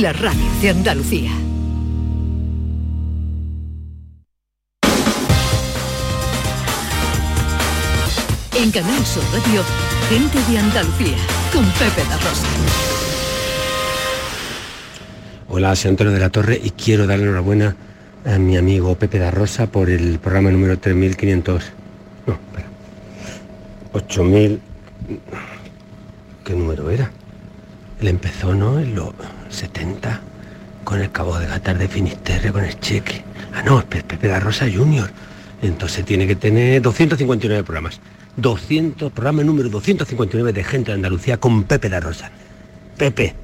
la radio de Andalucía. En Canal Sur Radio, gente de Andalucía, con Pepe La Rosa. Hola, soy Antonio de la Torre y quiero darle enhorabuena a mi amigo Pepe da Rosa por el programa número 3500. No, espera. 8000. ¿Qué número era? Él empezó, ¿no? 70, con el cabo de Gatar de Finisterre, con el cheque. Ah, no, Pepe da Rosa Junior. Entonces tiene que tener 259 programas. 200, programa número 259 de gente de Andalucía con Pepe da Rosa. Pepe,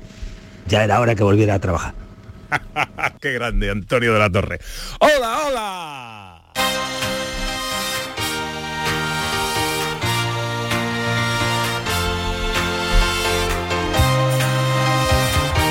ya era hora que volviera a trabajar. Qué grande, Antonio de la Torre. ¡Hola, hola!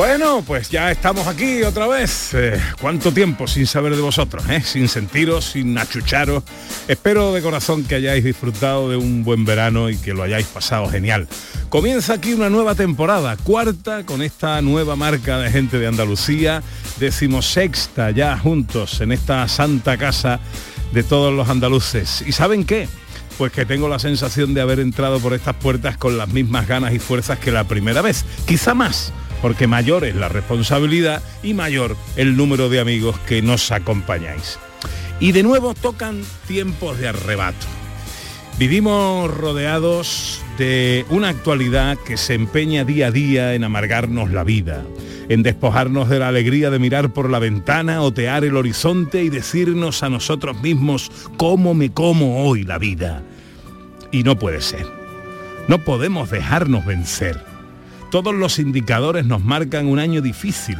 Bueno, pues ya estamos aquí otra vez. Eh, ¿Cuánto tiempo sin saber de vosotros? eh? Sin sentiros, sin achucharos. Espero de corazón que hayáis disfrutado de un buen verano y que lo hayáis pasado genial. Comienza aquí una nueva temporada, cuarta con esta nueva marca de gente de Andalucía, decimosexta ya juntos en esta santa casa de todos los andaluces. ¿Y saben qué? Pues que tengo la sensación de haber entrado por estas puertas con las mismas ganas y fuerzas que la primera vez, quizá más, porque mayor es la responsabilidad y mayor el número de amigos que nos acompañáis. Y de nuevo tocan tiempos de arrebato. Vivimos rodeados de una actualidad que se empeña día a día en amargarnos la vida, en despojarnos de la alegría de mirar por la ventana, otear el horizonte y decirnos a nosotros mismos cómo me como hoy la vida. Y no puede ser. No podemos dejarnos vencer. Todos los indicadores nos marcan un año difícil,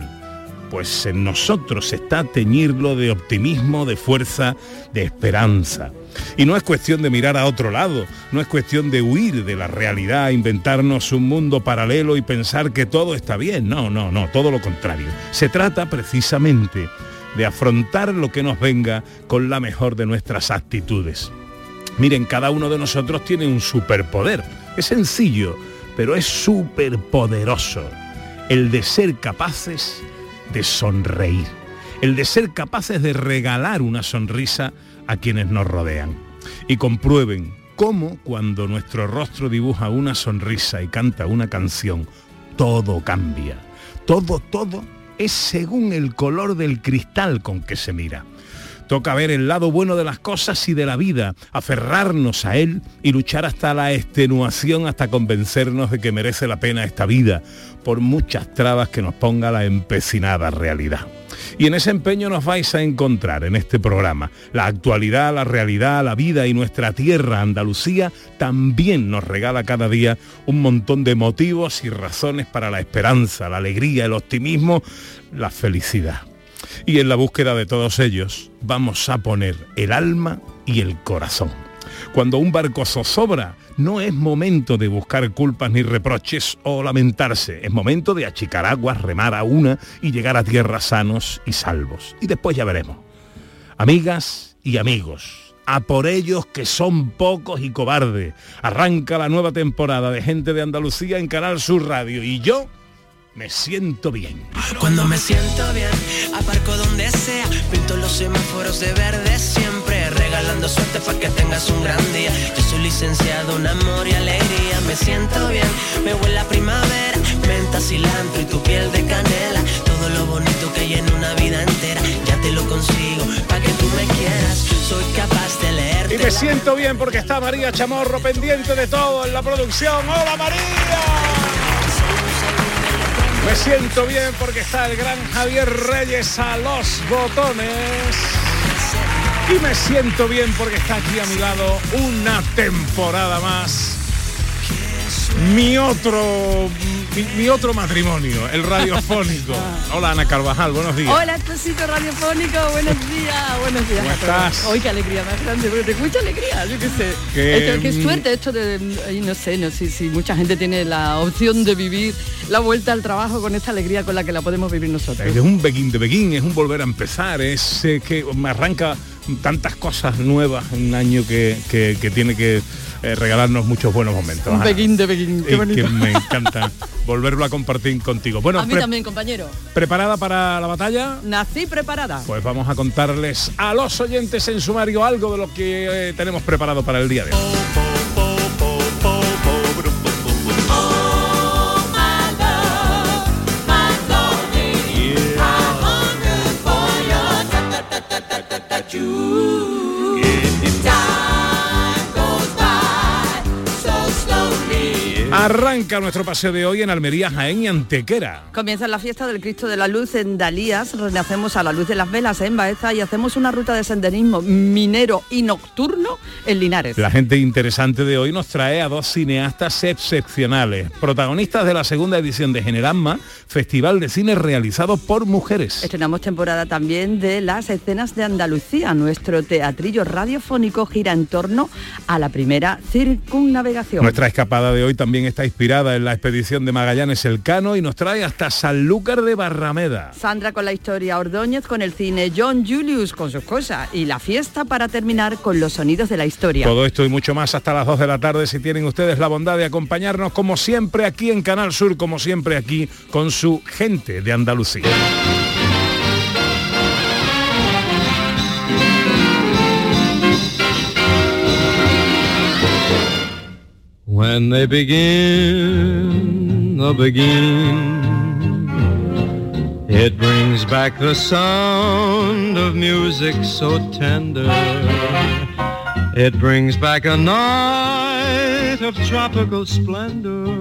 pues en nosotros está teñirlo de optimismo, de fuerza, de esperanza. Y no es cuestión de mirar a otro lado, no es cuestión de huir de la realidad, inventarnos un mundo paralelo y pensar que todo está bien. No, no, no, todo lo contrario. Se trata precisamente de afrontar lo que nos venga con la mejor de nuestras actitudes. Miren, cada uno de nosotros tiene un superpoder. Es sencillo, pero es súper poderoso. El de ser capaces de sonreír. El de ser capaces de regalar una sonrisa a quienes nos rodean. Y comprueben cómo cuando nuestro rostro dibuja una sonrisa y canta una canción, todo cambia. Todo, todo es según el color del cristal con que se mira. Toca ver el lado bueno de las cosas y de la vida, aferrarnos a él y luchar hasta la extenuación, hasta convencernos de que merece la pena esta vida, por muchas trabas que nos ponga la empecinada realidad. Y en ese empeño nos vais a encontrar en este programa. La actualidad, la realidad, la vida y nuestra tierra, Andalucía, también nos regala cada día un montón de motivos y razones para la esperanza, la alegría, el optimismo, la felicidad. Y en la búsqueda de todos ellos vamos a poner el alma y el corazón. Cuando un barco zozobra, no es momento de buscar culpas ni reproches o lamentarse, es momento de achicar aguas, remar a una y llegar a tierra sanos y salvos. Y después ya veremos. Amigas y amigos, a por ellos que son pocos y cobardes. Arranca la nueva temporada de Gente de Andalucía en Canal Sur Radio y yo me siento bien. Cuando me siento bien, aparco donde sea, pinto los semáforos de verde siempre, regalando suerte para que tengas un gran día. Yo soy licenciado en amor y alegría, me siento bien, me huele la primavera, menta, cilantro y tu piel de canela, todo lo bonito que hay en una vida entera, ya te lo consigo, para que tú me quieras, soy capaz de leerte. Y me siento bien porque está María Chamorro pendiente de todo en la producción. ¡Hola María! Me siento bien porque está el gran Javier Reyes a los botones. Y me siento bien porque está aquí a mi lado una temporada más mi otro mi, otro matrimonio, el radiofónico. Hola Ana Carvajal, buenos días. Hola, esposito radiofónico, buenos días, buenos días. ¿Cómo estás? Hoy qué alegría más grande, porque te mucha alegría, yo qué sé. Que, qué mm, suerte esto de, no sé, no sé si mucha gente tiene la opción de vivir la vuelta al trabajo con esta alegría con la que la podemos vivir nosotros. Es un begin de begin, es un volver a empezar, es eh, que me arranca tantas cosas nuevas en un año que, que tiene que eh, regalarnos muchos buenos momentos. Un pequín de pequín, qué bonito. que me encanta volverlo a compartir contigo. Bueno, a mí también, compañero. ¿Preparada para la batalla? Nací preparada. Pues vamos a contarles a los oyentes en sumario algo de lo que eh, tenemos preparado para el día de hoy. Arranca nuestro paseo de hoy en Almería, Jaén y Antequera. Comienza la fiesta del Cristo de la Luz en Dalías, renacemos a la luz de las velas en Baeza y hacemos una ruta de senderismo minero y nocturno en Linares. La gente interesante de hoy nos trae a dos cineastas excepcionales, protagonistas de la segunda edición de Generamma, Festival de Cine realizado por mujeres. Estrenamos temporada también de las escenas de Andalucía. Nuestro teatrillo radiofónico gira en torno a la primera circunnavegación. Nuestra escapada de hoy también está inspirada en la expedición de Magallanes Elcano y nos trae hasta Sanlúcar de Barrameda. Sandra con la historia Ordóñez con el cine, John Julius con sus cosas y la fiesta para terminar con los sonidos de la historia. Todo esto y mucho más hasta las 2 de la tarde si tienen ustedes la bondad de acompañarnos como siempre aquí en Canal Sur, como siempre aquí con su gente de Andalucía. When they begin the beginning, it brings back the sound of music so tender. It brings back a night of tropical splendor.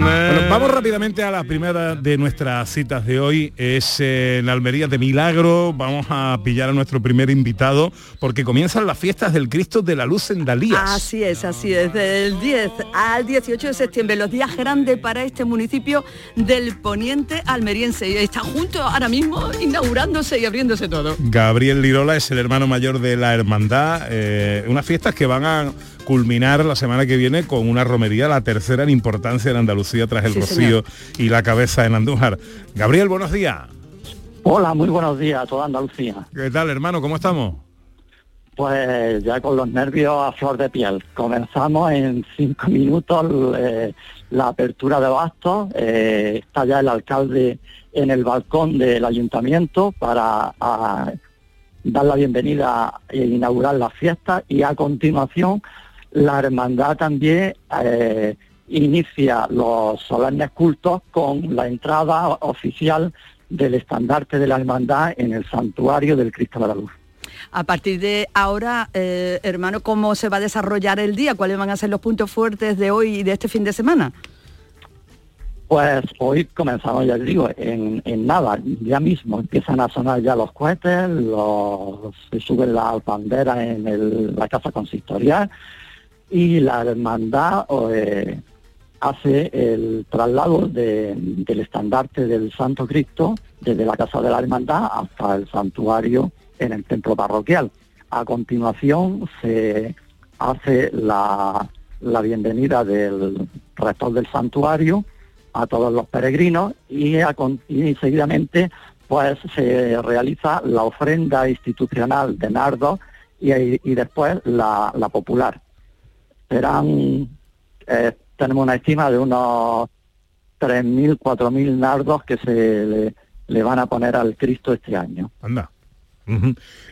Bueno, vamos rápidamente a la primera de nuestras citas de hoy. Es en Almería de Milagro. Vamos a pillar a nuestro primer invitado porque comienzan las fiestas del Cristo de la Luz en Dalías. Así es, así es. Del 10 al 18 de septiembre, los días grandes para este municipio del poniente almeriense. Está junto ahora mismo inaugurándose y abriéndose todo. Gabriel Lirola es el hermano mayor de la hermandad. Eh, unas fiestas que van a culminar la semana que viene con una romería, la tercera en importancia en Andalucía tras el Rocío y la cabeza en Andújar. Gabriel, buenos días. Hola, muy buenos días a toda Andalucía. ¿Qué tal, hermano? ¿Cómo estamos? Pues ya con los nervios a flor de piel. Comenzamos en cinco minutos eh, la apertura de bastos. Eh, está ya el alcalde en el balcón del ayuntamiento para dar la bienvenida e inaugurar la fiesta y a continuación la hermandad también eh, inicia los solemnes cultos con la entrada oficial del estandarte de la hermandad en el santuario del Cristo de la Luz. A partir de ahora, eh, hermano, ¿cómo se va a desarrollar el día? ¿Cuáles van a ser los puntos fuertes de hoy y de este fin de semana? Pues hoy comenzamos, ya digo, en, nada, ya mismo empiezan a sonar ya los cohetes, los, se suben las banderas en la casa consistorial, y la hermandad eh, hace el traslado del estandarte del Santo Cristo desde la Casa de la Hermandad hasta el santuario en el templo parroquial. A continuación se hace la, bienvenida del rector del santuario a todos los peregrinos y, seguidamente pues se realiza la ofrenda institucional de nardo y, después la popular serán, eh, tenemos una estima de unos 3.000, 4.000 nardos que se le, van a poner al Cristo este año. Anda.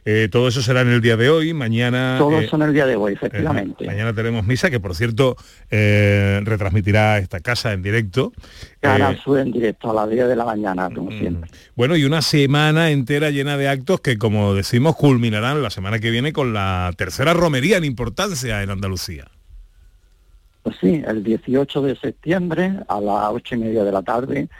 Eh, todo eso será en el día de hoy, mañana... Todo eh, eso en el día de hoy, efectivamente. mañana tenemos misa, que por cierto retransmitirá esta casa en directo. Canal Sur en directo a las 10 de la mañana, como siempre. Bueno, y una semana entera llena de actos que, como decimos, culminarán la semana que viene con la tercera romería en importancia en Andalucía. Pues sí, el 18 de septiembre a las ocho y media de la tarde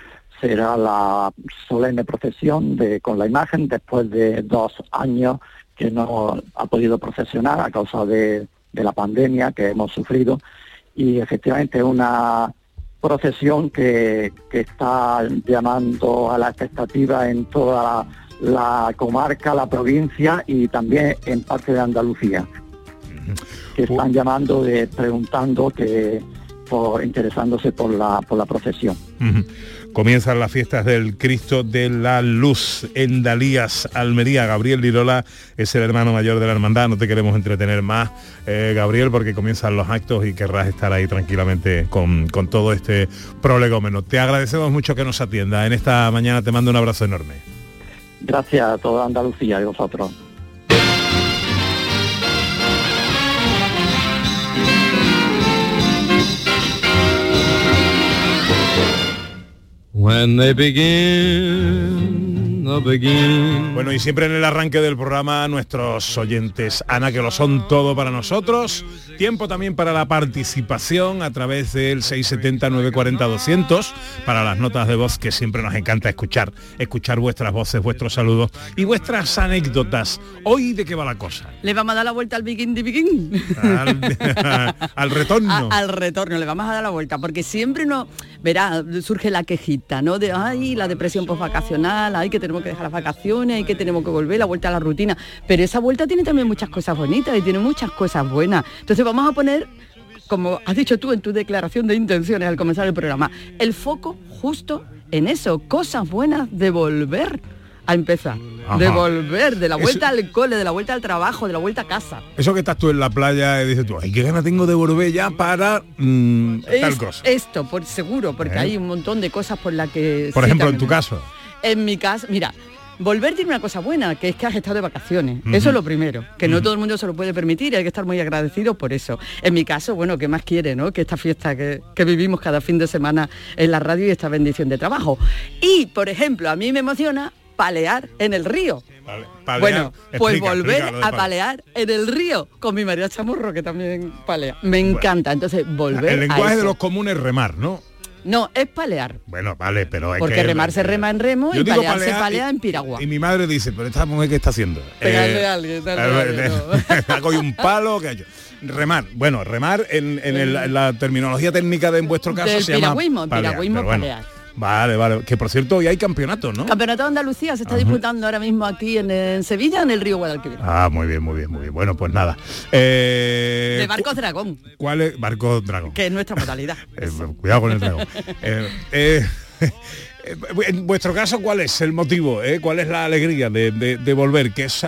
será la solemne procesión con la imagen después de dos años que no ha podido procesionar a causa de, la pandemia que hemos sufrido. Y efectivamente una procesión que está llamando a la expectativa en toda la, comarca, la provincia y también en parte de Andalucía, que están llamando, de, preguntando que por, interesándose por la, por la procesión. Comienzan las fiestas del Cristo de la Luz en Dalías, Almería. Gabriel Lirola es el hermano mayor de la hermandad. No te queremos entretener más, eh, Gabriel, porque comienzan los actos y querrás estar ahí tranquilamente con, con todo este prolegómeno. Te agradecemos mucho que nos atienda. En esta mañana te mando un abrazo enorme. Gracias a toda Andalucía y vosotros. When they begin, begin. Bueno, y siempre en el arranque del programa nuestros oyentes, Ana, que lo son todo para nosotros. Tiempo también para la participación a través del 670-940-200 para las notas de voz que siempre nos encanta escuchar, escuchar vuestras voces, vuestros saludos y vuestras anécdotas. Hoy, ¿de qué va la cosa? Le vamos a dar la vuelta al begin de begin. Al, retorno. al retorno, le vamos a dar la vuelta, porque siempre no, verá, surge la quejita, ¿no? De, ay, la depresión postvacacional, ay, que tenemos que dejar las vacaciones, ay, que tenemos que volver, la vuelta a la rutina. Pero esa vuelta tiene también muchas cosas bonitas y tiene muchas cosas buenas. Entonces vamos a poner, como has dicho tú en tu declaración de intenciones al comenzar el programa, el foco justo en eso, cosas buenas de volver a empezar. De volver, de la vuelta al cole, de la vuelta al trabajo, de la vuelta a casa. Eso que estás tú en la playa y dices tú, ay, qué gana tengo de volver ya para mm, tal cosa. Esto, por seguro, porque ¿Eh? hay un montón de cosas por las que... Por ejemplo, en tu caso. En mi caso, mira, Volver tiene una cosa buena, que es que has estado de vacaciones. Eso es lo primero, que no todo el mundo se lo puede permitir y hay que estar muy agradecido por eso. En mi caso, bueno, ¿qué más quiere, no? Que esta fiesta que, vivimos cada fin de semana en la radio y esta bendición de trabajo. Y, por ejemplo, a mí me emociona palear en el río. bueno, pues volver a palear en el río con mi María Chamorro, que también palea. Me encanta. Entonces, volver El lenguaje de los comunes remar, ¿no? No, es palear. Bueno, vale, pero hay Porque remar se rema en remo y palear se palea en piragua. Y mi madre dice, pero esta mujer qué está haciendo. Pegarle a alguien, Hago un palo que Remar, bueno, remar en, la terminología técnica de en vuestro caso se llama piragüismo, palear. Vale, vale. Que por cierto, hoy hay campeonato, ¿no? Campeonato de Andalucía se está disputando ahora mismo aquí en, Sevilla, en el río Guadalquivir. Ah, muy bien, muy bien, muy bien. Bueno, pues nada. Eh, de Barco Dragón. ¿Cuál es? Barco Dragón. Que es nuestra modalidad. Eh, cuidado con el dragón. Eh, en vuestro caso, ¿cuál es el motivo? ¿Cuál es la alegría de, volver? ¿Qué, os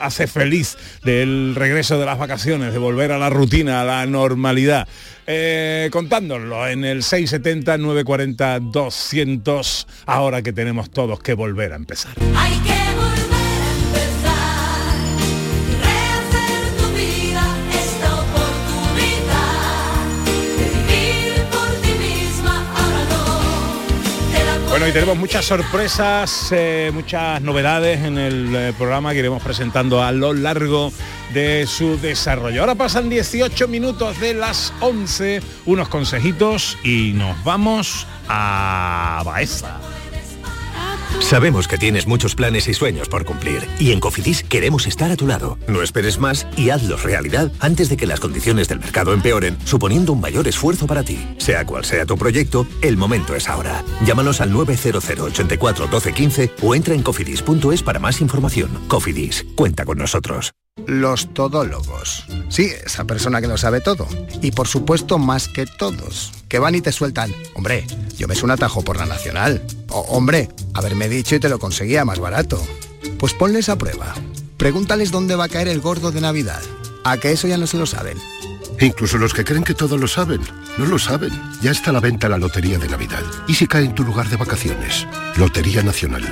hace feliz del regreso de las vacaciones, de volver a la rutina, a la normalidad? eh, contándolo en el 670-940-200, ahora que tenemos todos que volver a empezar. Bueno, y tenemos muchas sorpresas, eh, muchas novedades en el eh, programa que iremos presentando a lo largo de su desarrollo. Ahora pasan 18 minutos de las 11, unos consejitos y nos vamos a Baeza. Sabemos que tienes muchos planes y sueños por cumplir y en Cofidis queremos estar a tu lado. No esperes más y hazlos realidad antes de que las condiciones del mercado empeoren, suponiendo un mayor esfuerzo para ti. Sea cual sea tu proyecto, el momento es ahora. Llámanos al 900 84 12 15 o entra en cofidis.es para más información. Cofidis, cuenta con nosotros. Los todólogos. Sí, esa persona que lo sabe todo. Y por supuesto más que todos. Que van y te sueltan. Hombre, yo me un atajo por la nacional. O, hombre, haberme dicho y te lo conseguía más barato. Pues ponles a prueba. Pregúntales dónde va a caer el gordo de Navidad. A que eso ya no se lo saben. Incluso los que creen que todo lo saben, no lo saben. Ya está a la venta la Lotería de Navidad. ¿Y si cae en tu lugar de vacaciones? Lotería Nacional.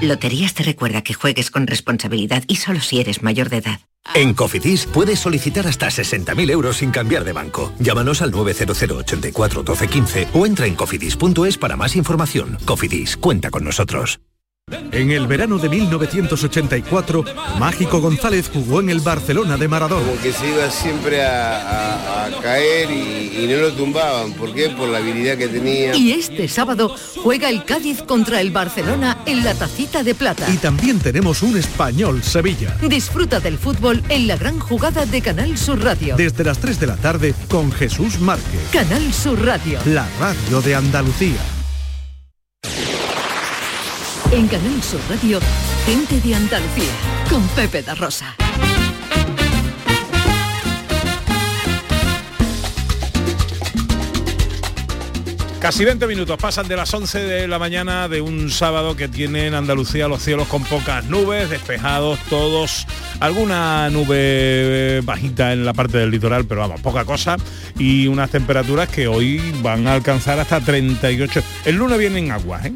Loterías te recuerda que juegues con responsabilidad y solo si eres mayor de edad. En Cofidis puedes solicitar hasta 60.000 euros sin cambiar de banco. Llámanos al 900 84 12 15 o entra en cofidis.es para más información. Cofidis, cuenta con nosotros. En el verano de 1984, Mágico González jugó en el Barcelona de Maradona. Como que se iba siempre a, a- a caer y, y no lo tumbaban. ¿Por qué? Por la habilidad que tenía. Y este sábado juega el Cádiz contra el Barcelona en la Tacita de Plata. Y también tenemos un español Sevilla. Disfruta del fútbol en la gran jugada de Canal Sur Radio. Desde las 3 de la tarde con Jesús Márquez. Canal Sur Radio. La radio de Andalucía. En Canal Sur Radio, gente de Andalucía, con Pepe da Rosa. Casi 20 minutos pasan de las 11 de la mañana de un sábado que tiene en Andalucía los cielos con pocas nubes, despejados todos, alguna nube bajita en la parte del litoral, pero vamos, poca cosa, y unas temperaturas que hoy van a alcanzar hasta 38. El lunes vienen aguas, ¿eh?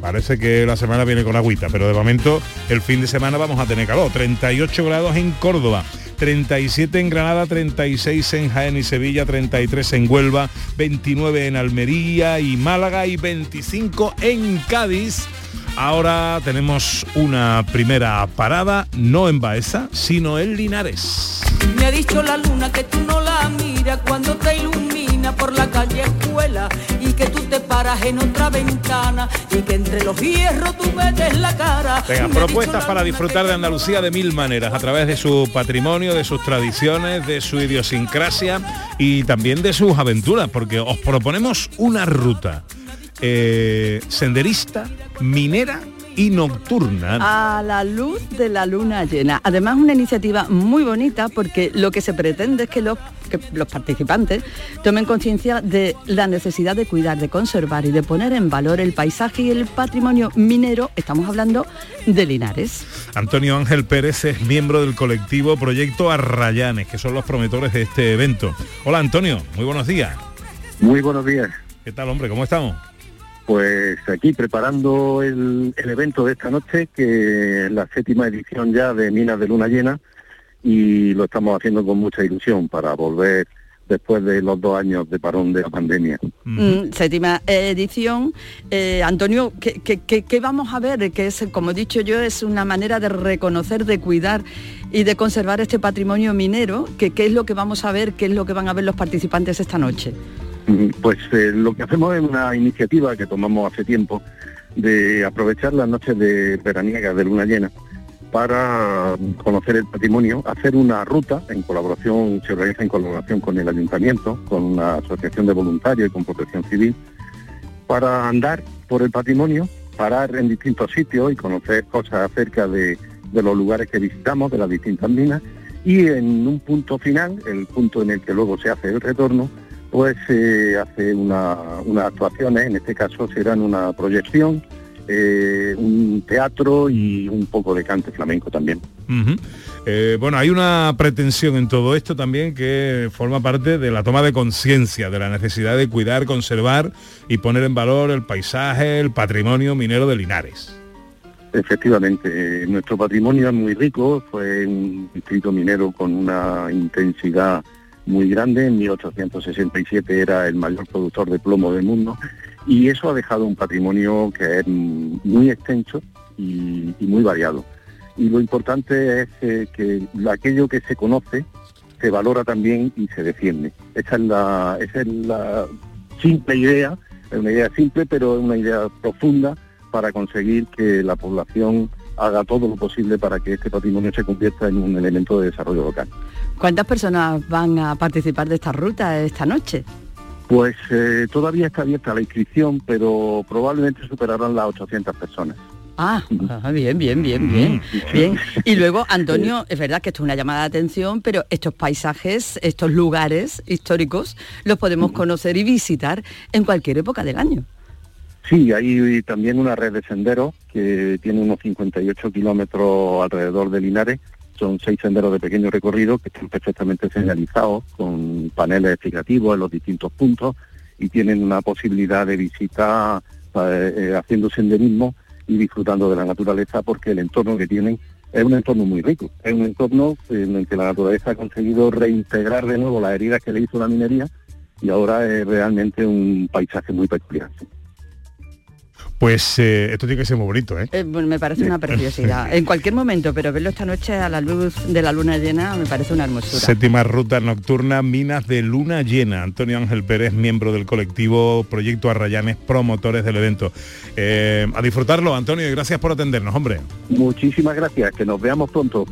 Parece que la semana viene con agüita, pero de momento el fin de semana vamos a tener calor. 38 grados en Córdoba, 37 en Granada, 36 en Jaén y Sevilla, 33 en Huelva, 29 en Almería y Málaga y 25 en Cádiz. Ahora tenemos una primera parada, no en Baeza, sino en Linares. Me ha dicho la luna que tú no la miras cuando te ilumina por la calle escuela y que tú te paras en otra ventana y que entre los hierros tú metes la cara. Venga, Me propuestas para disfrutar de Andalucía de mil maneras, a través de su patrimonio, de sus tradiciones, de su idiosincrasia y también de sus aventuras, porque os proponemos una ruta eh, senderista, minera y nocturna. A la luz de la luna llena. Además, una iniciativa muy bonita porque lo que se pretende es que los, que los participantes tomen conciencia de la necesidad de cuidar, de conservar y de poner en valor el paisaje y el patrimonio minero. Estamos hablando de Linares. Antonio Ángel Pérez es miembro del colectivo Proyecto Arrayanes, que son los promotores de este evento. Hola Antonio, muy buenos días. Muy buenos días. ¿Qué tal hombre? ¿Cómo estamos? Pues aquí preparando el, evento de esta noche, que es la séptima edición ya de Minas de Luna Llena, y lo estamos haciendo con mucha ilusión para volver después de los dos años de parón de la pandemia. Mm, séptima edición. Eh, Antonio, ¿qué, qué- qué- qué vamos a ver? Que es, como he dicho yo, es una manera de reconocer, de cuidar y de conservar este patrimonio minero. Que, ¿Qué es lo que vamos a ver? ¿Qué es lo que van a ver los participantes esta noche? Mm, Pues eh, lo que hacemos es una iniciativa que tomamos hace tiempo de aprovechar las noches de veraniegas de luna llena para conocer el patrimonio, hacer una ruta en colaboración, se organiza en colaboración con el ayuntamiento, con una asociación de voluntarios y con protección civil, para andar por el patrimonio, parar en distintos sitios y conocer cosas acerca de, de los lugares que visitamos, de las distintas minas, y en un punto final, el punto en el que luego se hace el retorno, pues se hace una, unas actuaciones, en este caso serán una proyección, eh, un teatro y un poco de cante flamenco también. Eh, bueno, hay una pretensión en todo esto también que forma parte de la toma de conciencia de la necesidad de cuidar, conservar y poner en valor el paisaje, el patrimonio minero de Linares. Efectivamente, eh, nuestro patrimonio es muy rico, fue un distrito minero con una intensidad muy grande, en 1867 era el mayor productor de plomo del mundo y eso ha dejado un patrimonio que es muy extenso y, muy variado. Y lo importante es que aquello que se conoce se valora también y se defiende. Esa es la, esa es la simple idea, es una idea simple pero es una idea profunda para conseguir que la población haga todo lo posible para que este patrimonio se convierta en un elemento de desarrollo local. ¿Cuántas personas van a participar de esta ruta esta noche? Pues eh, todavía está abierta la inscripción, pero probablemente superarán las 800 personas. Ah, ah, bien, bien, bien, bien, bien. Y luego, Antonio, es verdad que esto es una llamada de atención, pero estos paisajes, estos lugares históricos, los podemos conocer y visitar en cualquier época del año. Sí, hay también una red de senderos que tiene unos 58 kilómetros alrededor de Linares. Son seis senderos de pequeño recorrido que están perfectamente señalizados con paneles explicativos en los distintos puntos y tienen una posibilidad de visita eh, eh, haciendo senderismo y disfrutando de la naturaleza porque el entorno que tienen es un entorno muy rico. Es un entorno en el que la naturaleza ha conseguido reintegrar de nuevo las heridas que le hizo la minería y ahora es realmente un paisaje muy peculiar. Pues eh, esto tiene que ser muy bonito, ¿eh? Eh, bueno, me parece una preciosidad. En cualquier momento, pero verlo esta noche a la luz de la luna llena me parece una hermosura. Séptima ruta nocturna, Minas de Luna Llena. Antonio Ángel Pérez, miembro del colectivo Proyecto Arrayanes, promotores del evento. Eh, a disfrutarlo, Antonio, y gracias por atendernos, hombre. Muchísimas gracias, que nos veamos pronto.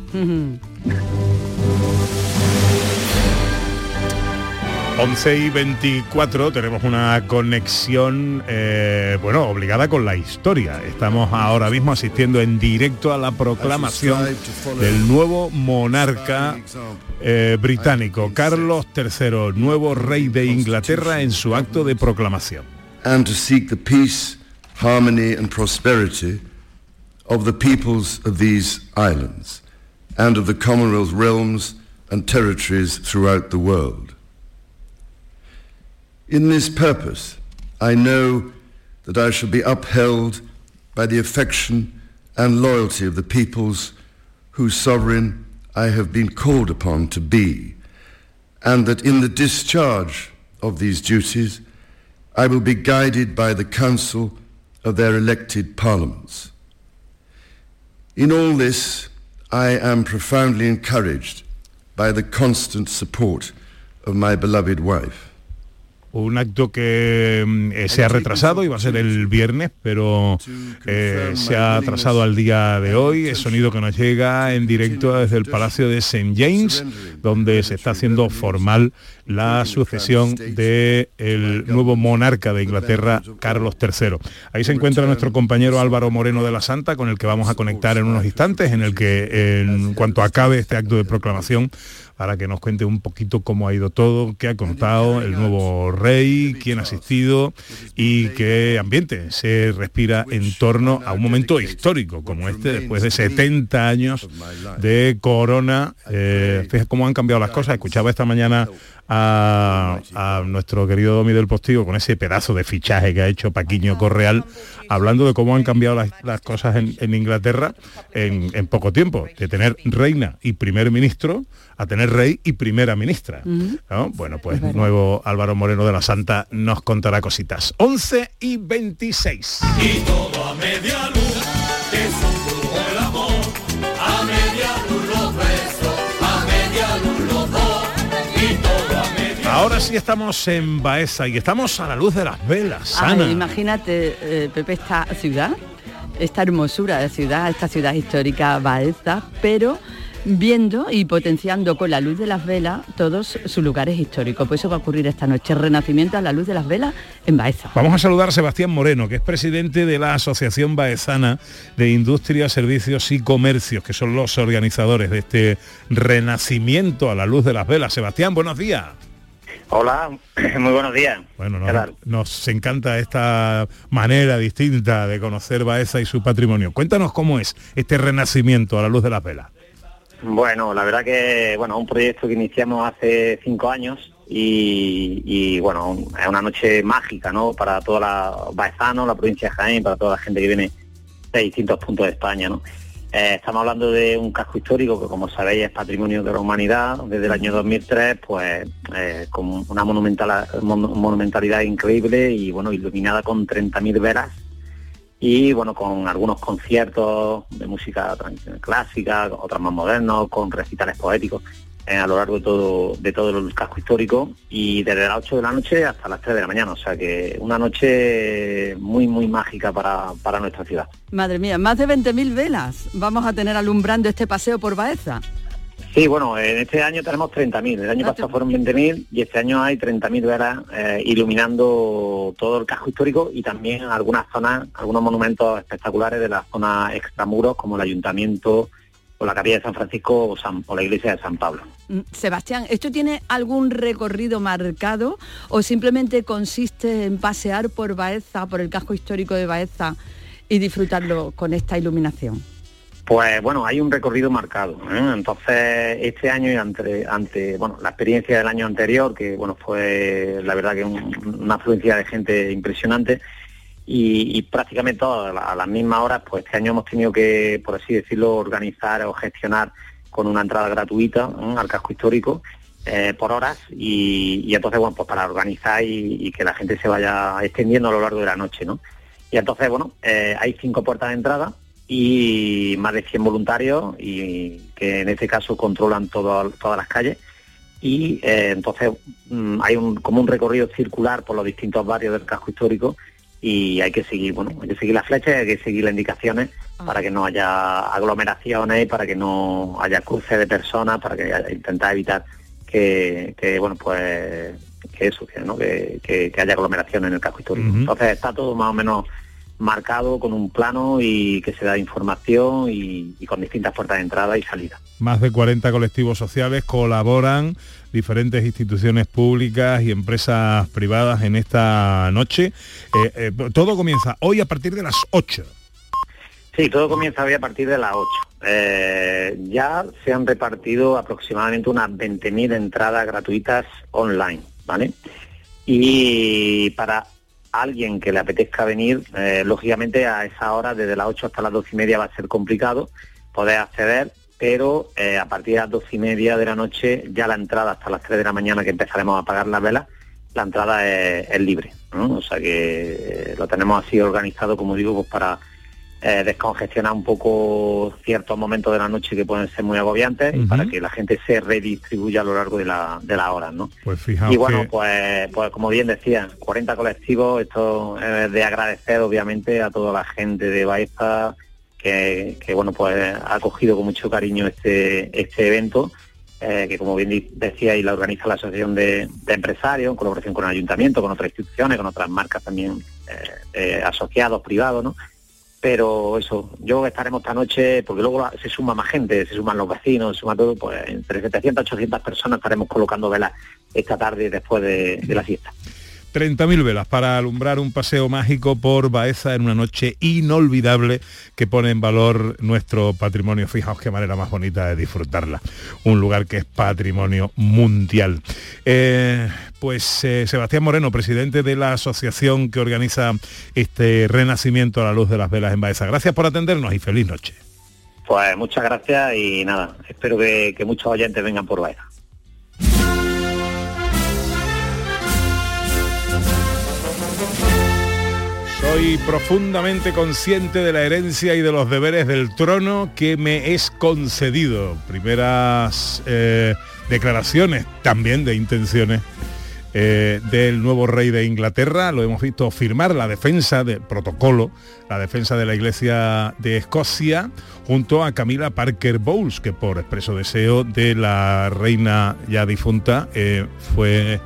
11 y 24 tenemos una conexión, eh, bueno, obligada con la historia. Estamos ahora mismo asistiendo en directo a la proclamación del nuevo monarca eh, británico, Carlos III, nuevo rey de Inglaterra en su acto de proclamación. and to seek the peace, harmony and prosperity of the peoples of these islands and of the Commonwealth realms and territories throughout the world. In this purpose, I know that I shall be upheld by the affection and loyalty of the peoples whose sovereign I have been called upon to be, and that in the discharge of these duties, I will be guided by the counsel of their elected parliaments. In all this, I am profoundly encouraged by the constant support of my beloved wife. Un acto que mm, eh, se ha retrasado, iba a ser el viernes, pero eh, se ha atrasado al día de hoy. Es sonido que nos llega en directo desde el Palacio de St. James, donde se está haciendo formal la sucesión del nuevo monarca de Inglaterra, Carlos III. Ahí se encuentra nuestro compañero Álvaro Moreno de la Santa, con el que vamos a conectar en unos instantes, en el que en cuanto acabe este acto de proclamación, para que nos cuente un poquito cómo ha ido todo, qué ha contado el nuevo rey, quién ha asistido y qué ambiente se respira en torno a un momento histórico como este, después de 70 años de corona. Eh, fíjate cómo han cambiado las cosas. Escuchaba esta mañana a, a nuestro querido Domi del Postigo con ese pedazo de fichaje que ha hecho Paquiño Correal, hablando de cómo han cambiado las, las cosas en, en Inglaterra en, en poco tiempo, de tener reina y primer ministro a tener rey y primera ministra. ¿no? Bueno, pues nuevo Álvaro Moreno de la Santa nos contará cositas. 11 y 26. Y todo a media luz, sí estamos en Baeza y estamos a la luz de las velas. Ana. Ay, imagínate, eh, Pepe, esta ciudad, esta hermosura de ciudad, esta ciudad histórica Baeza, pero viendo y potenciando con la luz de las velas todos sus lugares históricos. Pues eso va a ocurrir esta noche, renacimiento a la luz de las velas en Baeza. Vamos a saludar a Sebastián Moreno, que es presidente de la Asociación Baezana de Industria, Servicios y Comercios, que son los organizadores de este renacimiento a la luz de las velas. Sebastián, buenos días. Hola, muy buenos días. Bueno, ¿Qué nos, nos encanta esta manera distinta de conocer Baeza y su patrimonio. Cuéntanos cómo es este renacimiento a la luz de las velas. Bueno, la verdad que bueno, un proyecto que iniciamos hace cinco años y, y, bueno, es una noche mágica, ¿no? Para toda la Baezano, la provincia de Jaén, para toda la gente que viene de distintos puntos de España, ¿no? Eh, estamos hablando de un casco histórico que, como sabéis, es patrimonio de la humanidad. Desde el año 2003, pues eh, con una monumental, mon- monumentalidad increíble y bueno, iluminada con 30.000 velas y bueno, con algunos conciertos de música clásica, otros más modernos, con recitales poéticos a lo largo de todo, de todo el casco histórico y desde las 8 de la noche hasta las 3 de la mañana, o sea que una noche muy muy mágica para, para nuestra ciudad. Madre mía, más de 20.000 velas vamos a tener alumbrando este paseo por Baeza. Sí, bueno, en este año tenemos 30.000, el año pasado fueron 20.000 y este año hay 30.000 velas eh, iluminando todo el casco histórico y también algunas zonas, algunos monumentos espectaculares de las zonas extramuros como el ayuntamiento o la capilla de San Francisco o, San- o la iglesia de San Pablo. Mm, Sebastián, ¿esto tiene algún recorrido marcado o simplemente consiste en pasear por Baeza, por el casco histórico de Baeza y disfrutarlo con esta iluminación? Pues bueno, hay un recorrido marcado. ¿eh? Entonces, este año y ante, ante bueno, la experiencia del año anterior, que bueno, fue la verdad que un- una afluencia de gente impresionante, y, prácticamente todas a la- a las mismas horas, pues este año hemos tenido que, por así decirlo, organizar o gestionar con una entrada gratuita al casco histórico eh, por horas y, entonces, bueno, pues para organizar y, y que la gente se vaya extendiendo a lo largo de la noche, ¿no? Y entonces, bueno, eh, hay cinco puertas de entrada y más de 100 voluntarios y que en este caso controlan todo- todas las calles y eh, entonces mm, hay un, como un recorrido circular por los distintos barrios del casco histórico y hay que seguir, bueno, hay que seguir las flechas, y hay que seguir las indicaciones para que no haya aglomeraciones, para que no haya cruce de personas, para que haya- intentar evitar que, que, bueno, pues que eso, que, ¿no? que, que- que haya aglomeraciones en el casco histórico. Ujú. Entonces está todo más o menos marcado con un plano y que se da información y, y con distintas puertas de entrada y salida. Más de 40 colectivos sociales colaboran, diferentes instituciones públicas y empresas privadas en esta noche. Eh, eh, todo comienza hoy a partir de las 8. Sí, todo comienza hoy a partir de las 8. Eh, ya se han repartido aproximadamente unas 20.000 entradas gratuitas online, ¿vale? Y para alguien que le apetezca venir, lógicamente a esa hora, desde las 8 hasta las 12 y media va a ser complicado poder acceder, pero eh, a partir de las 12 y media de la noche, ya la entrada hasta las 3 de la mañana que empezaremos a apagar las velas, la entrada es, es libre, ¿no? O sea que eh, lo tenemos así organizado, como digo, pues para eh, descongestionar un poco ciertos momentos de la noche que pueden ser muy agobiantes y para que la gente se redistribuya a lo largo de, la, de las horas, ¿no? Pues fijaos Y bueno, que- pues, pues como bien decía, 40 colectivos, esto es de agradecer obviamente a toda la gente de Baeza que, bueno pues ha acogido con mucho cariño este, este evento, eh, que como bien decía y la organiza la Asociación de, Empresarios, en colaboración con el Ayuntamiento, con otras instituciones, con otras marcas también eh, eh, asociados, privados, ¿no? Pero eso, yo estaremos esta noche, porque luego se suma más gente, se suman los vecinos, se suma todo, pues entre 700 y 800 personas estaremos colocando velas esta tarde después de, de la fiesta. 30.000 velas para alumbrar un paseo mágico por Baeza en una noche inolvidable que pone en valor nuestro patrimonio. Fijaos qué manera más bonita de disfrutarla. Un lugar que es patrimonio mundial. Eh, pues eh, Sebastián Moreno, presidente de la asociación que organiza este renacimiento a la luz de las velas en Baeza. Gracias por atendernos y feliz noche. Pues muchas gracias y nada, espero que, que muchos oyentes vengan por Baeza. Soy profundamente consciente de la herencia y de los deberes del trono que me es concedido. Primeras eh, declaraciones también de intenciones eh, del nuevo rey de Inglaterra. Lo hemos visto firmar la defensa del protocolo, la defensa de la Iglesia de Escocia, junto a Camila Parker Bowles, que por expreso deseo de la reina ya difunta eh, fue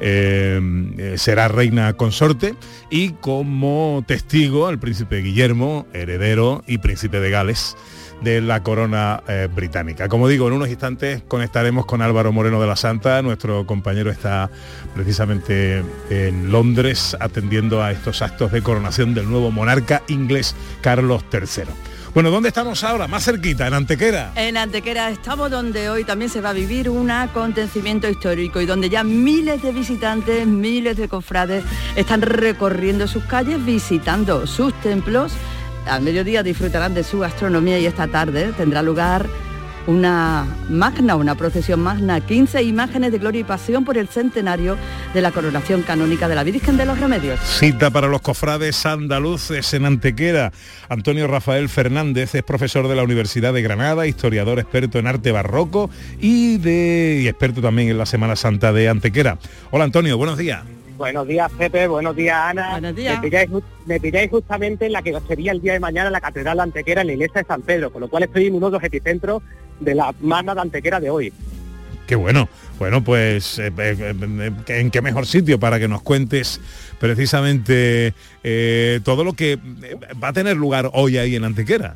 eh, eh, será reina consorte y como testigo el príncipe Guillermo, heredero y príncipe de Gales de la corona eh, británica. Como digo, en unos instantes conectaremos con Álvaro Moreno de la Santa, nuestro compañero está precisamente en Londres atendiendo a estos actos de coronación del nuevo monarca inglés Carlos III. Bueno, ¿dónde estamos ahora? Más cerquita, en Antequera. En Antequera estamos donde hoy también se va a vivir un acontecimiento histórico y donde ya miles de visitantes, miles de cofrades están recorriendo sus calles, visitando sus templos. Al mediodía disfrutarán de su gastronomía y esta tarde tendrá lugar una magna, una procesión magna, 15 imágenes de gloria y pasión por el centenario de la coronación canónica de la Virgen de los Remedios. Cita para los cofrades andaluces en Antequera. Antonio Rafael Fernández es profesor de la Universidad de Granada, historiador experto en arte barroco y, de, y experto también en la Semana Santa de Antequera. Hola Antonio, buenos días. Buenos días, Pepe. Buenos días, Ana. Buenos días. Me pilláis, ju- me pilláis justamente en la que sería el día de mañana en la Catedral de Antequera, en la iglesia de San Pedro, con lo cual estoy en uno de los epicentros de la magna de Antequera de hoy. Qué bueno. Bueno, pues eh, eh, eh, en qué mejor sitio para que nos cuentes precisamente eh, todo lo que va a tener lugar hoy ahí en Antequera.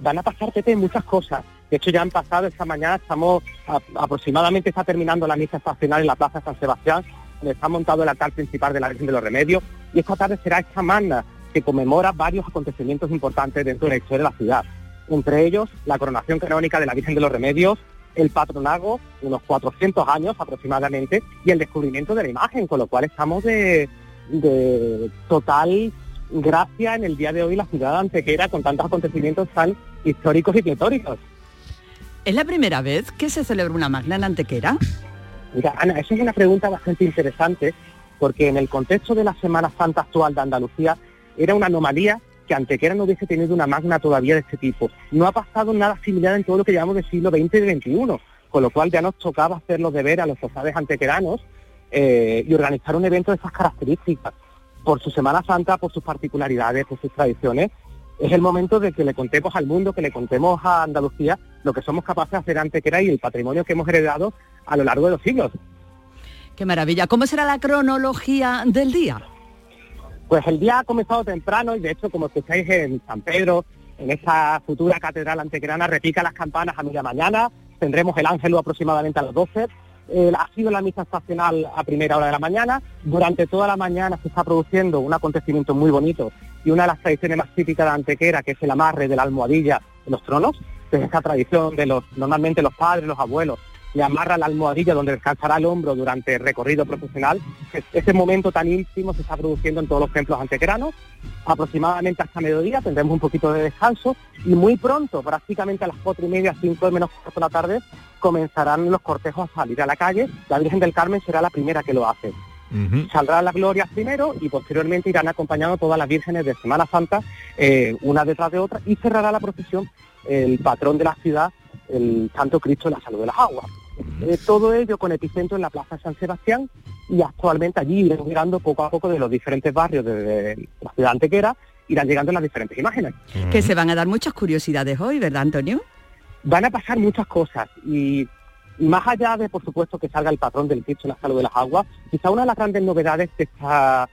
Van a pasar, muchas cosas. De hecho, ya han pasado esta mañana, estamos a- aproximadamente, está terminando la misa estacional en la Plaza San Sebastián, donde está montado el altar principal de la Virgen de los Remedios, y esta tarde será esta magna que conmemora varios acontecimientos importantes dentro de la historia de la ciudad. Entre ellos, la coronación canónica de la Virgen de los Remedios, el patronago, unos 400 años aproximadamente, y el descubrimiento de la imagen, con lo cual estamos de, de total gracia en el día de hoy la ciudad de Antequera con tantos acontecimientos tan históricos y pletóricos. ¿Es la primera vez que se celebra una magna en Antequera? Mira, Ana, esa es una pregunta bastante interesante porque en el contexto de la Semana Santa actual de Andalucía, era una anomalía que Antequera no hubiese tenido una magna todavía de este tipo. No ha pasado nada similar en todo lo que llevamos del siglo XX y XXI, con lo cual ya nos tocaba hacer los deberes a los cofrades antequeranos eh, y organizar un evento de esas características. Por su Semana Santa, por sus particularidades, por sus tradiciones, es el momento de que le contemos al mundo, que le contemos a Andalucía lo que somos capaces de hacer Antequera y el patrimonio que hemos heredado a lo largo de los siglos. Qué maravilla. ¿Cómo será la cronología del día? Pues el día ha comenzado temprano y de hecho, como escucháis en San Pedro, en esa futura catedral antequerana, repica las campanas a media mañana, tendremos el ángelo aproximadamente a las 12. Eh, ha sido la misa estacional a primera hora de la mañana. Durante toda la mañana se está produciendo un acontecimiento muy bonito y una de las tradiciones más típicas de Antequera, que es el amarre de la almohadilla en los tronos, que es esa tradición de los, normalmente los padres, los abuelos, le amarra la almohadilla donde descansará el hombro durante el recorrido profesional. Es- Ese momento tan íntimo se está produciendo en todos los templos antequeranos. Aproximadamente hasta mediodía tendremos un poquito de descanso y muy pronto, prácticamente a las cuatro y media, cinco de menos cuarto de la tarde, comenzarán los cortejos a salir a la calle. La Virgen del Carmen será la primera que lo hace. Saldrán las glorias primero y posteriormente irán acompañando todas las vírgenes de Semana Santa, eh, una detrás de otra, y cerrará la procesión el patrón de la ciudad, el Santo Cristo de la Salud de las Aguas. Eh, todo ello con epicentro en la Plaza San Sebastián y actualmente allí irán llegando poco a poco de los diferentes barrios de la ciudad antequera, irán llegando las diferentes imágenes. Que se van a dar muchas curiosidades hoy, ¿verdad, Antonio? Van a pasar muchas cosas y, más allá de, por supuesto, que salga el patrón del Cristo de la Salud de las Aguas, quizá una de las grandes novedades de esta,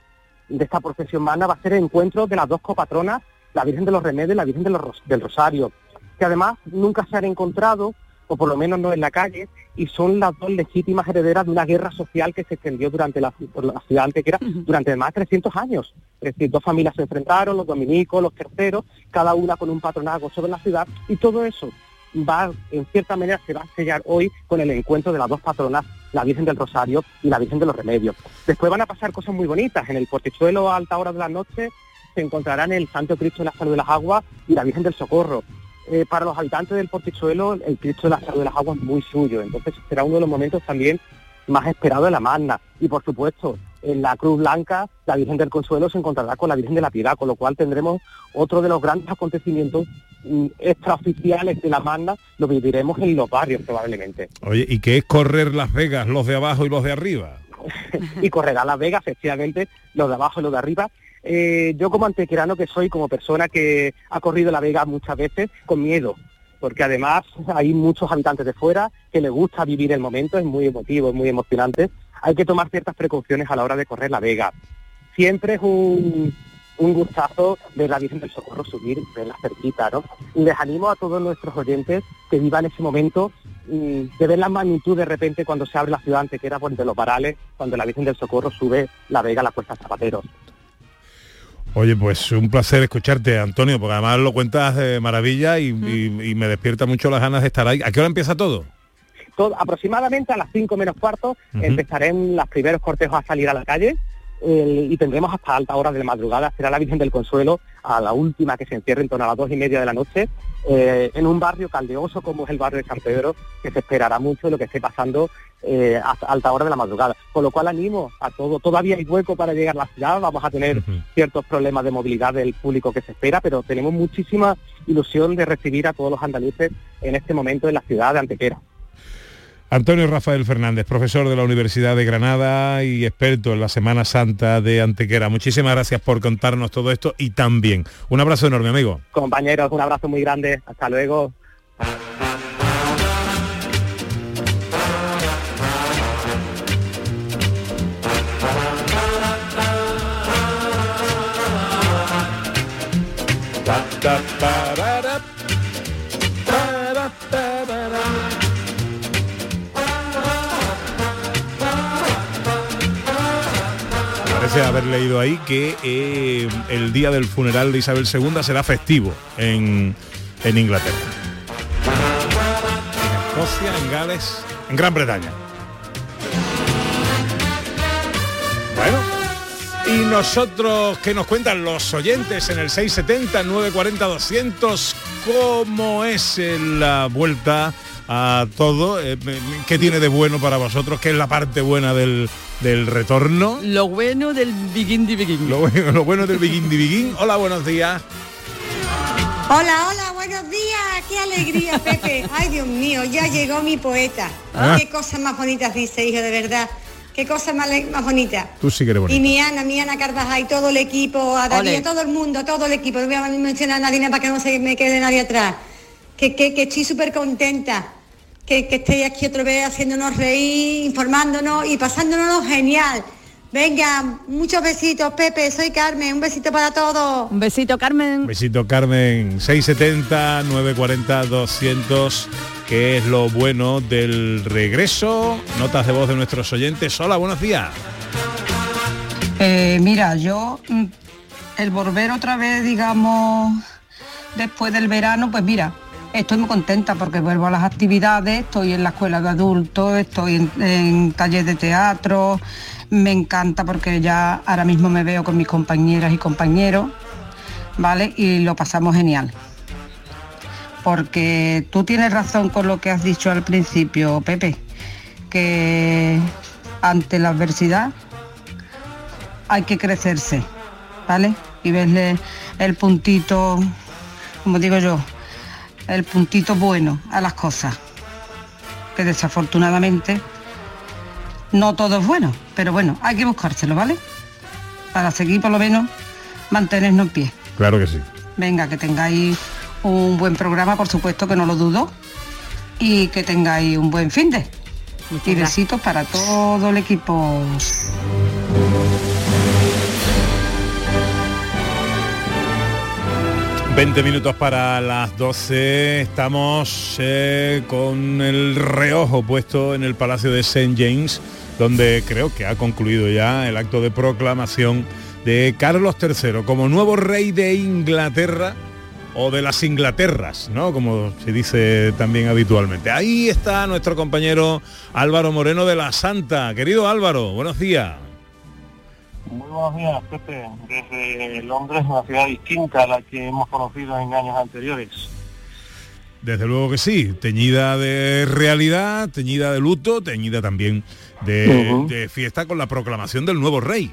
de esta procesión magna va a ser el encuentro de las dos copatronas, la Virgen de los Remedios y la Virgen de los del Rosario, que además nunca se han encontrado, o por lo menos no en la calle, y son las dos legítimas herederas de una guerra social que se extendió durante la, por la ciudad antequera durante más de 300 años. Es decir, dos familias se enfrentaron, los dominicos, los terceros, cada una con un patronazgo sobre la ciudad, y todo eso va, en cierta manera, se va a sellar hoy con el encuentro de las dos patronas, la Virgen del Rosario y la Virgen de los Remedios. Después van a pasar cosas muy bonitas. En el portichuelo a alta hora de la noche se encontrarán el Santo Cristo de la Salud de las Aguas y la Virgen del Socorro. Eh, para los habitantes del portichuelo, el Cristo de la Salud de las Aguas es muy suyo. Entonces será uno de los momentos también más esperados de la Magna. Y por supuesto, en la Cruz Blanca, la Virgen del Consuelo se encontrará con la Virgen de la Piedad, con lo cual tendremos otro de los grandes acontecimientos mm, extraoficiales de la Magna, lo viviremos en los barrios probablemente. Oye, ¿y qué es correr Las Vegas, los de abajo y los de arriba? y correrá Las Vegas, efectivamente, los de abajo y los de arriba. Eh, yo como antequerano que soy, como persona que ha corrido La Vega muchas veces, con miedo, porque además hay muchos habitantes de fuera que les gusta vivir el momento, es muy emotivo, es muy emocionante. Hay que tomar ciertas precauciones a la hora de correr La Vega. Siempre es un, gustazo ver la Virgen del Socorro subir, verla cerquita, ¿no? Y les animo a todos nuestros oyentes que vivan ese momento mm, de ver la magnitud de repente cuando se abre la ciudad antequera por entre los varales, cuando la Virgen del Socorro sube la Vega a la Cuesta Zapateros. Oye, pues un placer escucharte, Antonio, porque además lo cuentas de maravilla y, y- y me despierta mucho las ganas de estar ahí. ¿A qué hora empieza todo? Todo, aproximadamente a las 5 menos cuarto Ujú. empezarán los primeros cortejos a salir a la calle eh, y tendremos hasta alta hora de la madrugada. Será la Virgen del Consuelo a la última que se encierre en torno a las dos y media de la noche eh, en un barrio caldeoso como es el barrio de San Pedro, que se esperará mucho de lo que esté pasando eh, hasta alta hora de la madrugada. Con lo cual animo a todo. Todavía hay hueco para llegar a la ciudad, vamos a tener ciertos problemas de movilidad del público que se espera, pero tenemos muchísima ilusión de recibir a todos los andaluces en este momento en la ciudad de Antequera. Antonio Rafael Fernández, profesor de la Universidad de Granada y experto en la Semana Santa de Antequera. Muchísimas gracias por contarnos todo esto y también. Un abrazo enorme, amigo. Compañeros, un abrazo muy grande. Hasta luego. Parece haber leído ahí que eh, el día del funeral de Isabel II será festivo en, en Inglaterra. En Escocia, en Gales, en Gran Bretaña. Bueno, y nosotros, ¿qué nos cuentan los oyentes en el 670 940 200? ¿Cómo es la vuelta a todo. Eh, ¿Qué tiene de bueno para vosotros? ¿Qué es la parte buena del, del retorno? Lo bueno del begin de begin. Lo, bueno- lo bueno del begin de begin. Hola, buenos días. Hola, hola, buenos días, qué alegría, Pepe. Ay, Dios mío, ya llegó mi poeta. Ah. Qué cosas más bonitas dice, hijo, de verdad. Qué cosas más, más bonitas. Tú sí que eres Y bonito. mi Ana, mi Ana Carvajal, y todo el equipo, a David, todo el mundo, todo el equipo. No voy a mencionar a nadie para que no se me quede nadie atrás. Que, que, que estoy súper contenta. Que, que estéis aquí otra vez haciéndonos reír, informándonos y pasándonos genial. Venga, muchos besitos, Pepe. Soy Carmen. Un besito para todos. Un besito, Carmen. Besito Carmen, 670 940 200, que es lo bueno del regreso. Notas de voz de nuestros oyentes. Hola, buenos días. Eh, mira, yo mm, el volver otra vez, digamos, después del verano, pues mira, estoy muy contenta porque vuelvo a las actividades, estoy en la escuela de adultos, estoy en, en talleres de teatro, me encanta porque ya ahora mismo me veo con mis compañeras y compañeros, ¿vale? Y lo pasamos genial. Porque tú tienes razón con lo que has dicho al principio, Pepe, que ante la adversidad hay que crecerse, ¿vale? Y verle el puntito, como digo yo, el puntito bueno a las cosas. Que desafortunadamente no todo es bueno, pero bueno, hay que buscárselo, ¿vale? Para seguir por lo menos mantenernos en pie. Claro que sí. Venga, que tengáis un buen programa, por supuesto que no lo dudo, y que tengáis un buen fin de. Y besitos para todo el equipo. 20 minutos para las 12. Estamos eh, con el reojo puesto en el Palacio de St. James, donde creo que ha concluido ya el acto de proclamación de Carlos III como nuevo rey de Inglaterra o de las Inglaterras, ¿no? Como se dice también habitualmente. Ahí está nuestro compañero Álvaro Moreno de la Santa. Querido Álvaro, buenos días. Muy buenos días, Pepe. Desde Londres, una ciudad distinta a la que hemos conocido en años anteriores. Desde luego que sí, teñida de realidad, teñida de luto, teñida también de, fiesta con la proclamación del nuevo rey.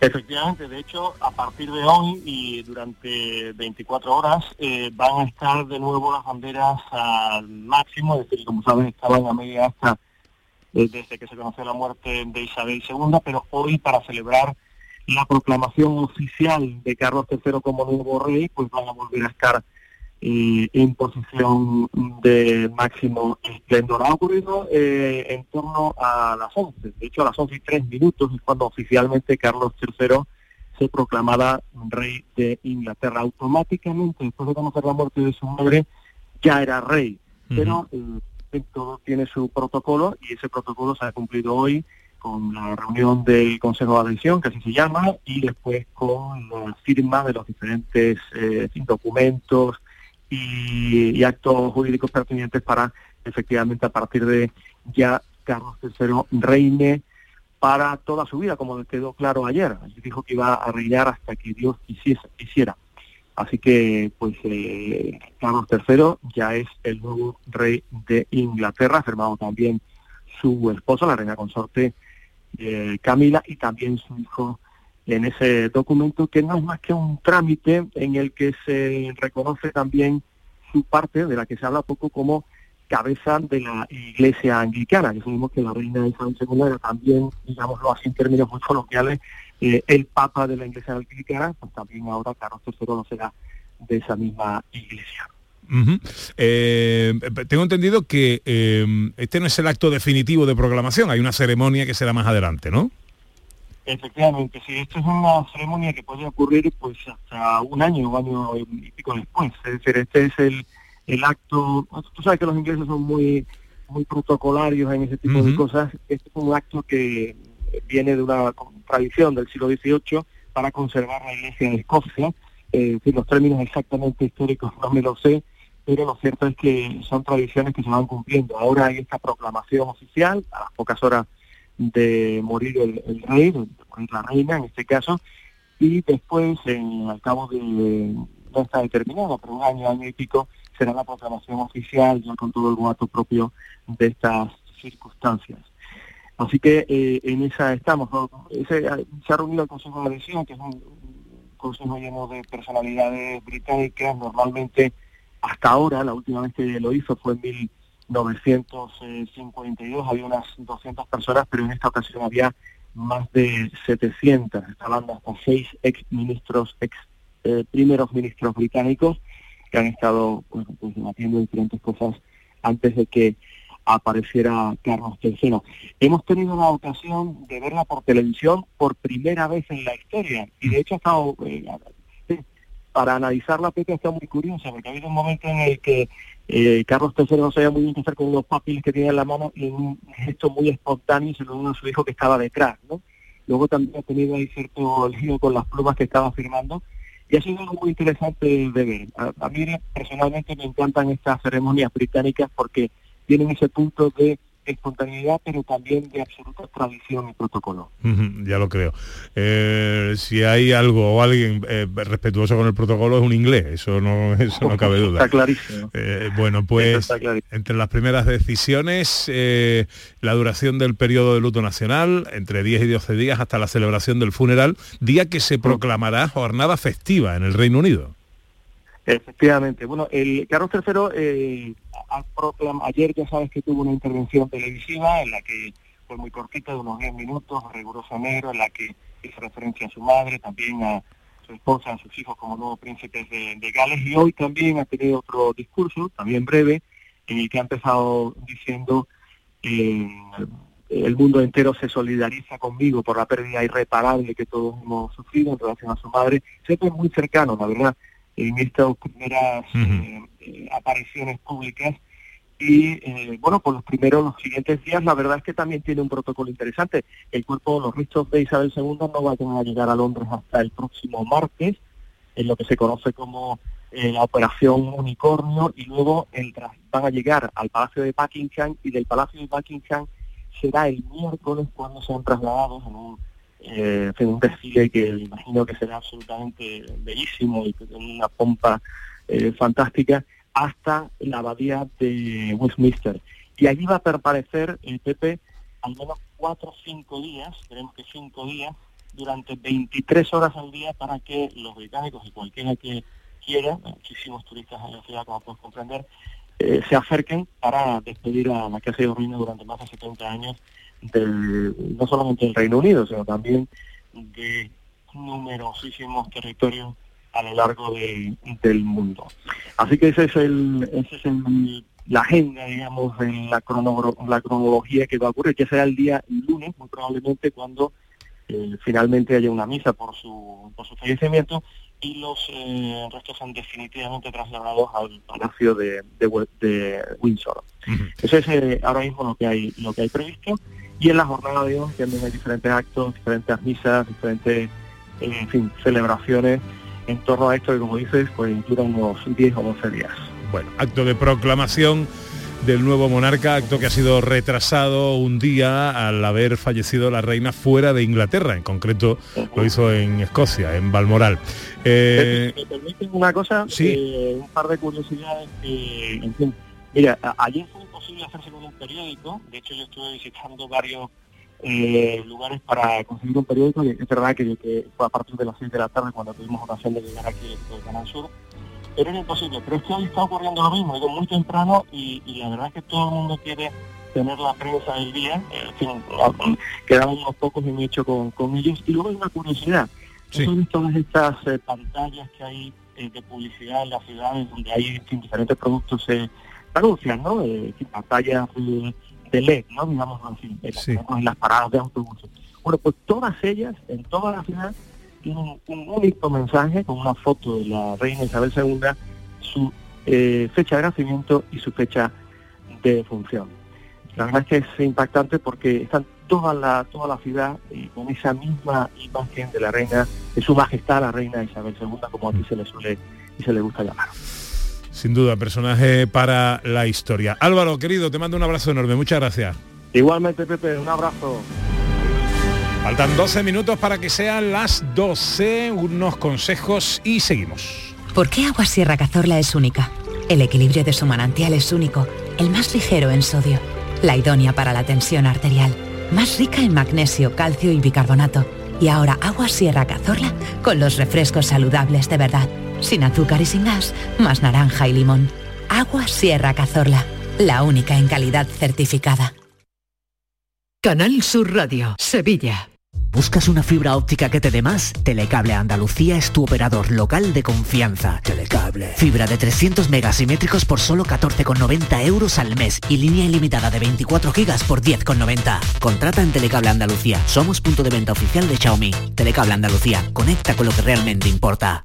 Efectivamente, de hecho, a partir de hoy y durante 24 horas eh, van a estar de nuevo las banderas al máximo, es decir, como saben, estaban a media hasta desde que se conoció la muerte de Isabel II, pero hoy para celebrar la proclamación oficial de Carlos III como nuevo rey, pues van a volver a estar eh, en posición de máximo esplendor. Ha ocurrido eh, en torno a las 11, de hecho a las 11 y 3 minutos es cuando oficialmente Carlos III se proclamaba rey de Inglaterra. Automáticamente, después de conocer la muerte de su madre, ya era rey, pero eh, todo tiene su protocolo y ese protocolo se ha cumplido hoy con la reunión del Consejo de Adhesión, que así se llama, y después con la firma de los diferentes eh, documentos y, actos jurídicos pertinentes para efectivamente a partir de ya Carlos III reine para toda su vida, como quedó claro ayer. Ayer dijo que iba a reinar hasta que Dios quisiera. Así que, pues, eh, Carlos III ya es el nuevo rey de Inglaterra, firmado también su esposa, la reina consorte eh, Camila, y también su hijo en ese documento, que no es más que un trámite en el que se reconoce también su parte, de la que se habla poco, como cabeza de la iglesia anglicana, que sabemos que la reina Isabel II era también, digámoslo así en términos muy coloquiales, eh, el papa de la iglesia anglicana, pues también ahora Carlos III lo será de esa misma iglesia. Eh, tengo entendido que eh, este no es el acto definitivo de proclamación, hay una ceremonia que será más adelante, ¿no? Efectivamente, sí, esto es una ceremonia que puede ocurrir pues hasta un año o año y pico después. Es decir, este es el, el acto, tú sabes que los ingleses son muy muy protocolarios en ese tipo de cosas. Este es un acto que viene de una tradición del siglo XVIII para conservar la iglesia de Escocia. Eh, en los términos exactamente históricos no me lo sé, pero lo cierto es que son tradiciones que se van cumpliendo. Ahora hay esta proclamación oficial, a las pocas horas de morir el, el rey, de morir la reina en este caso, y después, en, al cabo de, no está determinado, pero un año, año y pico, será la proclamación oficial ya con todo el boato propio de estas circunstancias. Así que eh, en esa estamos. Ese, se ha reunido el Consejo de Elección, que es un consejo lleno de personalidades británicas. Normalmente, hasta ahora, la última vez que lo hizo fue en 1952, había unas 200 personas, pero en esta ocasión había más de 700. Estaban hasta seis ex ministros, ex eh, primeros ministros británicos que han estado pues, debatiendo diferentes cosas antes de que apareciera Carlos III. Hemos tenido la ocasión de verla por televisión por primera vez en la historia y de hecho ha estado, eh, para analizarla Pepe está muy curiosa porque ha habido un momento en el que eh, Carlos III no sabía muy bien qué hacer con unos papeles que tenía en la mano y en un gesto muy espontáneo se lo dio a su hijo que estaba detrás, ¿no? Luego también ha tenido ahí cierto lío con las plumas que estaba firmando y ha sido algo muy interesante de a mí personalmente me encantan estas ceremonias británicas porque tienen ese punto de espontaneidad, pero también de absoluta tradición y protocolo. Ya lo creo. Eh, si hay algo o alguien eh, respetuoso con el protocolo es un inglés, eso no, eso no cabe duda. Está clarísimo. Eh, bueno, pues entre las primeras decisiones, eh, la duración del periodo de luto nacional, entre 10 y 12 días hasta la celebración del funeral, día que se proclamará jornada festiva en el Reino Unido. Efectivamente. Bueno, el Carlos III eh, ayer ya sabes que tuvo una intervención televisiva en la que fue muy cortita, de unos 10 minutos, riguroso negro, en la que hizo referencia a su madre, también a su esposa, a sus hijos como nuevos príncipes de, Gales, y hoy también ha tenido otro discurso, también breve, en el que ha empezado diciendo eh, el mundo entero se solidariza conmigo por la pérdida irreparable que todos hemos sufrido en relación a su madre, siempre muy cercano, la verdad, en estas primeras eh, eh, apariciones públicas y eh, bueno, por los primeros, los siguientes días, la verdad es que también tiene un protocolo interesante. El cuerpo, los restos de Isabel II no van a llegar a Londres hasta el próximo martes, en lo que se conoce como eh, la operación Unicornio, y luego el tras- van a llegar al Palacio de Buckingham, y del Palacio de Buckingham será el miércoles cuando sean trasladados en un, eh, en un desfile que imagino que será absolutamente bellísimo y con una pompa eh, fantástica, hasta la abadía de Westminster. Y allí va a permanecer el PP al menos cuatro o cinco días, creemos que cinco días, durante 23 horas al día para que los británicos y cualquiera que quiera, muchísimos turistas en la ciudad, como puedes comprender, eh, se acerquen para despedir a la que ha sido reina durante más de 70 años, del, no solamente del Reino Unido, sino también de numerosísimos territorios a lo largo de- del mundo. Así que ese es el, ese es el- la agenda, digamos, en la, cronogro- la cronología que va a ocurrir, que será el día lunes, muy probablemente cuando eh, finalmente haya una misa por su, por su fallecimiento y los eh, restos sean definitivamente trasladados al Palacio de, de de Windsor. Eso es eh, ahora mismo lo que hay lo que hay previsto y en la jornada de hoy también hay diferentes actos, diferentes misas, diferentes eh, en fin, celebraciones en torno a esto que como dices pues duran unos 10 o 12 días. Bueno, acto de proclamación del nuevo monarca, acto que ha sido retrasado un día al haber fallecido la reina fuera de Inglaterra, en concreto lo hizo en Escocia, en Balmoral. Eh, ¿Me permiten una cosa? Sí. Eh, un par de curiosidades en fin, mira, ayer fue imposible hacerse con un periódico, de hecho yo estuve visitando varios eh, lugares para conseguir un periódico y es verdad que, que fue a partir de las 6 de la tarde cuando tuvimos ocasión de llegar aquí al Canal Sur, pero era imposible, pero es que hoy está ocurriendo lo mismo, digo, muy temprano y, y la verdad es que todo el mundo quiere tener la prensa del día, eh, en fin, quedaban unos pocos he hecho con, con ellos, y luego hay una curiosidad, Sí. son todas estas eh, pantallas que hay eh, de publicidad en las ciudades donde hay en diferentes productos se anuncian, ¿no? Eh, fin, pantallas de, de LED, ¿no? Digamos así, en las, Sí. en las paradas de autobuses. Bueno, pues todas ellas, en toda la ciudad, tienen un único mensaje con una foto de la reina Isabel II, su eh, fecha de nacimiento y su fecha de defunción. La verdad es que es impactante porque están toda la toda la ciudad eh, con esa misma imagen de la reina, de su majestad la reina Isabel II, como aquí se le suele y se le gusta llamar. Sin duda, personaje para la historia. Álvaro, querido, te mando un abrazo enorme, muchas gracias. Igualmente, Pepe, un abrazo. Faltan 12 minutos para que sean las 12, unos consejos y seguimos. ¿Por qué Agua Sierra Cazorla es única? El equilibrio de su manantial es único, el más ligero en sodio, la idónea para la tensión arterial, más rica en magnesio, calcio y bicarbonato. Y ahora agua Sierra Cazorla con los refrescos saludables de verdad, sin azúcar y sin gas, más naranja y limón. Agua Sierra Cazorla, la única en calidad certificada. Canal Sur Radio, Sevilla. ¿Buscas una fibra óptica que te dé más? Telecable Andalucía es tu operador local de confianza. Telecable. Fibra de 300 megasimétricos por solo 14,90 euros al mes y línea ilimitada de 24 gigas por 10,90. Contrata en Telecable Andalucía. Somos punto de venta oficial de Xiaomi. Telecable Andalucía. Conecta con lo que realmente importa.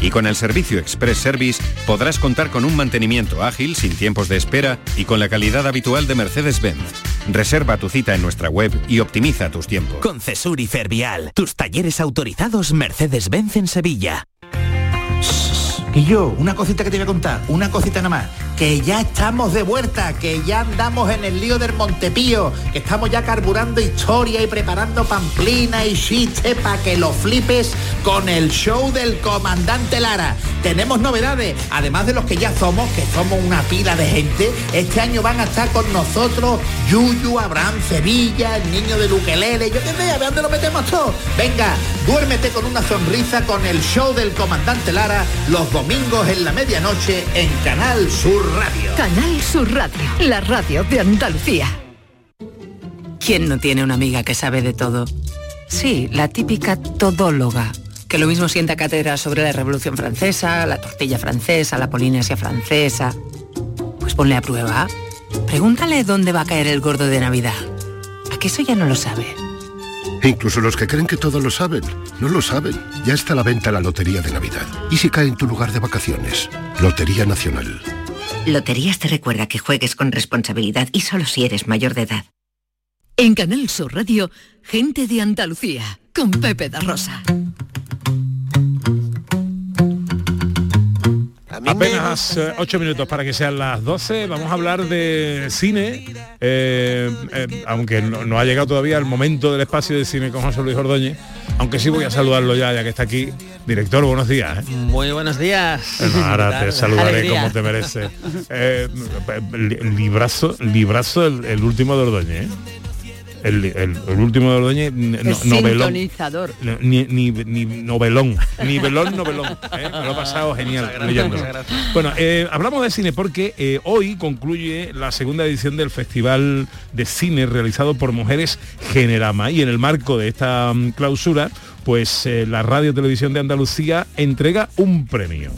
Y con el servicio Express Service podrás contar con un mantenimiento ágil, sin tiempos de espera y con la calidad habitual de Mercedes-Benz. Reserva tu cita en nuestra web y optimiza tus tiempos. Con Cesur y Fervial, tus talleres autorizados Mercedes-Benz en Sevilla. Y yo, una cosita que te voy a contar, una cosita nada más, que ya estamos de vuelta, que ya andamos en el lío del Montepío, que estamos ya carburando historia y preparando pamplina y chistes para que lo flipes con el show del comandante Lara. Tenemos novedades, además de los que ya somos, que somos una pila de gente, este año van a estar con nosotros Yuyu, Abraham Sevilla, el niño de Luquelele, yo qué sé, a ver dónde lo metemos todo. Venga, duérmete con una sonrisa con el show del comandante Lara los domingos en la medianoche en Canal Sur Radio. Canal Sur Radio, la radio de Andalucía. ¿Quién no tiene una amiga que sabe de todo? Sí, la típica todóloga, que lo mismo sienta cátedra sobre la Revolución Francesa, la tortilla francesa, la Polinesia francesa. Pues ponle a prueba. Pregúntale dónde va a caer el gordo de Navidad. ¿A que eso ya no lo sabe? E incluso los que creen que todo lo saben, no lo saben. Ya está a la venta la Lotería de Navidad. ¿Y si cae en tu lugar de vacaciones? Lotería Nacional. Loterías te recuerda que juegues con responsabilidad y solo si eres mayor de edad. En Canal Sur Radio, gente de Andalucía, con Pepe da Rosa. Apenas eh, ocho minutos para que sean las 12. Vamos a hablar de cine, eh, eh, aunque no, no ha llegado todavía el momento del espacio de cine con José Luis Ordóñez, aunque sí voy a saludarlo ya, ya que está aquí. Director, buenos días. ¿eh? Muy buenos días. Bueno, ahora ¿Qué te saludaré Alegría. como te merece. Eh, li- librazo, librazo el, el último de Ordóñez. El, el- el último de Ordóñez, no- novelón. Ni, ni, ni novelón, ni velón, novelón. ¿eh? Me lo he pasado genial gracias. Bueno, eh, hablamos de cine porque eh, hoy concluye la segunda edición del Festival de Cine realizado por Mujeres Generama y en el marco de esta mm, clausura, pues eh, la Radio Televisión de Andalucía entrega un premio.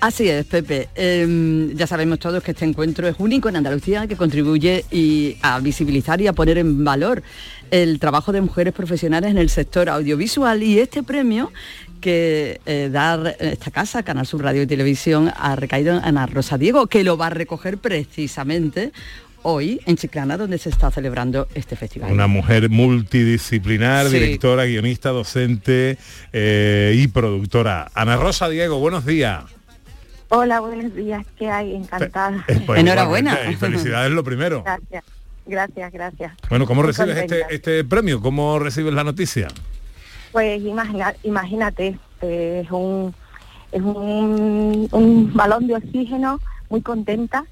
Así es, Pepe. Em, ya sabemos todos que este encuentro es único en Andalucía, que contribuye y a visibilizar y a poner en valor el trabajo de mujeres profesionales en el sector audiovisual y este premio que eh, da esta casa, Canal Sur Radio y Televisión, ha recaído en Ana Rosa Diego, que lo va a recoger precisamente hoy en Chiclana, donde se está celebrando este festival. Una mujer multidisciplinar, Sí. directora, guionista, docente eh, y productora. Ana Rosa Diego, buenos días. Hola, buenos días. ¿Qué hay? Encantada. Eh, pues, Y felicidades lo primero. Gracias, gracias, gracias. Bueno, ¿cómo Muy recibes este, este premio? ¿Cómo recibes la noticia? Pues imagina- imagínate, eh, es un es un, un balón de oxígeno, muy contenta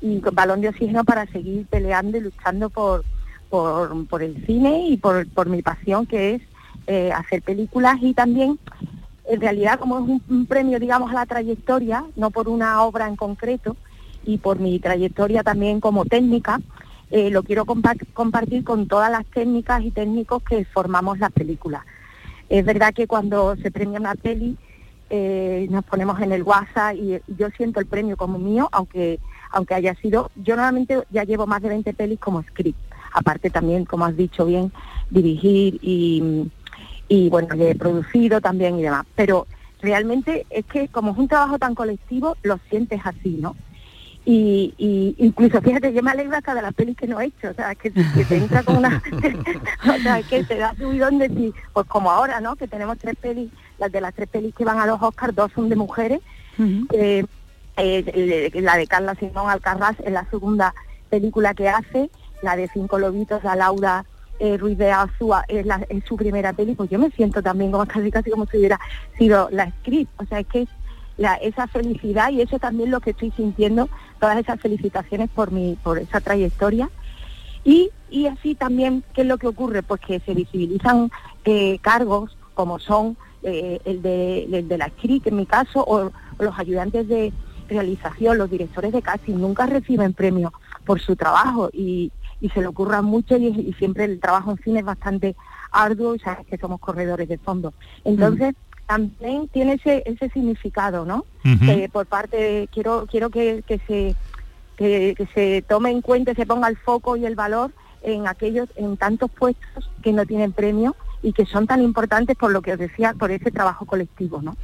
y con balón de oxígeno para seguir peleando y luchando por por, por el cine y por, por mi pasión que es eh, hacer películas y también en realidad como es un, premio, digamos, a la trayectoria, no por una obra en concreto, y por mi trayectoria también como técnica, eh, lo quiero compa- compartir con todas las técnicas y técnicos que formamos las películas. Es verdad que cuando se premia una peli, eh, nos ponemos en el WhatsApp y, y yo siento el premio como mío, aunque aunque haya sido, yo normalmente ya llevo más de 20 pelis como script, aparte también, como has dicho bien, dirigir y, y bueno, he producido también y demás, pero realmente es que como es un trabajo tan colectivo, lo sientes así, ¿no? Y, y incluso fíjate, yo me alegro hasta de las pelis que no he hecho, o sea, que, que te entra con una, o sea, que te da subidón de decir, pues como ahora, ¿no? Que tenemos tres pelis, las de las tres pelis que van a los Oscars, dos son de mujeres, eh, eh, la de Carla Simón Alcarraz es la segunda película que hace, la de Cinco Lobitos, la Laura eh, Ruiz de Azúa es, su primera peli, pues yo me siento también como casi casi como si hubiera sido la script, o sea, es que la, esa felicidad y eso también lo que estoy sintiendo, todas esas felicitaciones por mi, por esa trayectoria. Y, y así también, ¿qué es lo que ocurre? Pues que se visibilizan eh, cargos como son eh, el, de, la script, en mi caso, o, los ayudantes de realización, los directores de casting, nunca reciben premio por su trabajo y, y se le ocurra mucho y, y siempre el trabajo en cine es bastante arduo y sabes que somos corredores de fondo. Entonces, también tiene ese, ese significado, ¿no? Por parte de, quiero, quiero que, que se que, que se tome en cuenta, se ponga el foco y el valor en aquellos, en tantos puestos que no tienen premio y que son tan importantes por lo que os decía, por ese trabajo colectivo, ¿no?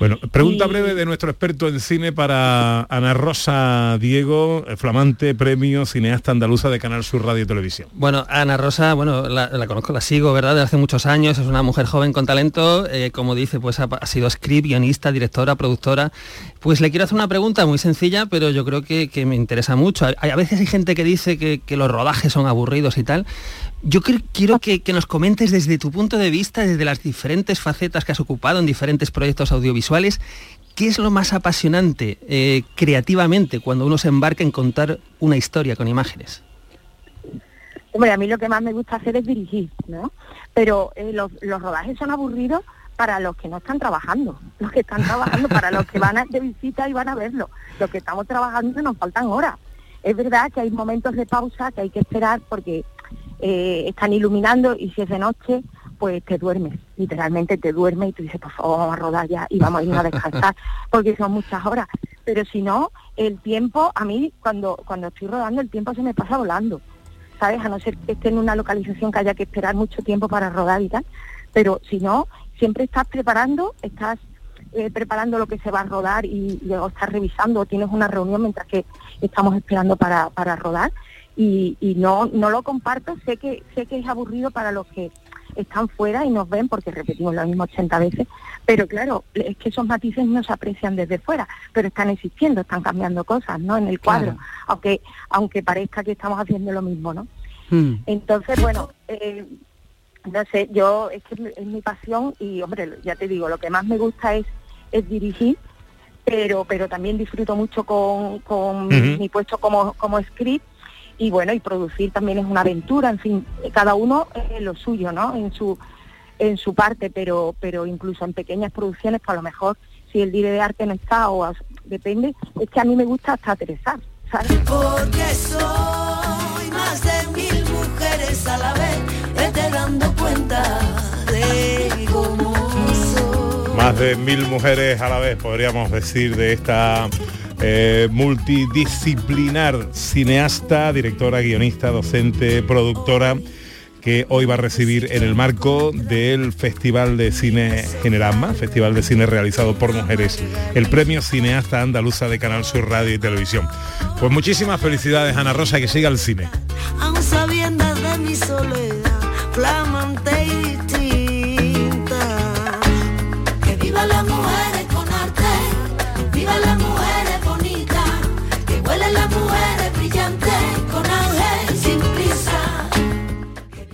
Bueno, pregunta breve de nuestro experto en cine para Ana Rosa Diego, eh, flamante premio cineasta andaluza de Canal Sur Radio y Televisión. Bueno, Ana Rosa, bueno, la, la conozco, la sigo, ¿verdad? De hace muchos años, es una mujer joven con talento, eh, como dice, pues ha, ha sido script, guionista, directora, productora. Pues le quiero hacer una pregunta muy sencilla, pero yo creo que, que me interesa mucho. Hay- a veces hay gente que dice que, que los rodajes son aburridos y tal. Yo quiero que, que nos comentes desde tu punto de vista, desde las diferentes facetas que has ocupado en diferentes proyectos audiovisuales, ¿qué es lo más apasionante eh, creativamente cuando uno se embarca en contar una historia con imágenes? Hombre, a mí lo que más me gusta hacer es dirigir, ¿no? Pero eh, los, los rodajes son aburridos para los que no están trabajando, los que están trabajando, para los que van a- de visita y van a verlo. Los que estamos trabajando nos faltan horas. Es verdad que hay momentos de pausa que hay que esperar porque eh, están iluminando y si es de noche, pues te duermes, literalmente te duermes y tú dices, por favor, vamos a rodar ya y vamos a irnos a descansar, porque son muchas horas. Pero si no, el tiempo, a mí cuando, cuando estoy rodando, el tiempo se me pasa volando. ¿sabes? A no ser que esté en una localización que haya que esperar mucho tiempo para rodar y tal. Pero si no, siempre estás preparando, estás eh, preparando lo que se va a rodar y, y luego estás revisando o tienes una reunión mientras que estamos esperando para, para rodar. Y, y no, no lo comparto, sé que, sé que es aburrido para los que están fuera y nos ven porque repetimos lo mismo 80 veces, pero claro, es que esos matices no se aprecian desde fuera, pero están existiendo, están cambiando cosas, ¿no? En el cuadro, aunque aunque parezca que estamos haciendo lo mismo, ¿no? Entonces, bueno, eh, no sé, yo es que es mi pasión y, hombre, ya te digo, lo que más me gusta es, es dirigir, pero pero también disfruto mucho con, mi puesto como, como script y bueno, y producir también es una aventura, en fin, cada uno eh, lo suyo, ¿no? En su en su parte, pero pero incluso en pequeñas producciones, pues a lo mejor si el director de arte no está o as- depende, es que a mí me gusta hasta aterrizar, ¿sabes? Porque soy más de mil mujeres a la vez, vete dando cuenta de cómo soy. Más de mil mujeres a la vez, podríamos decir, de esta eh, multidisciplinar cineasta, directora, guionista, docente, productora que hoy va a recibir en el marco del Festival de Cine Generama, Festival de Cine realizado por mujeres, el premio Cineasta Andaluza de Canal Sur Radio y Televisión. Pues muchísimas felicidades, Ana Rosa, que siga el cine. De mi soledad, flamante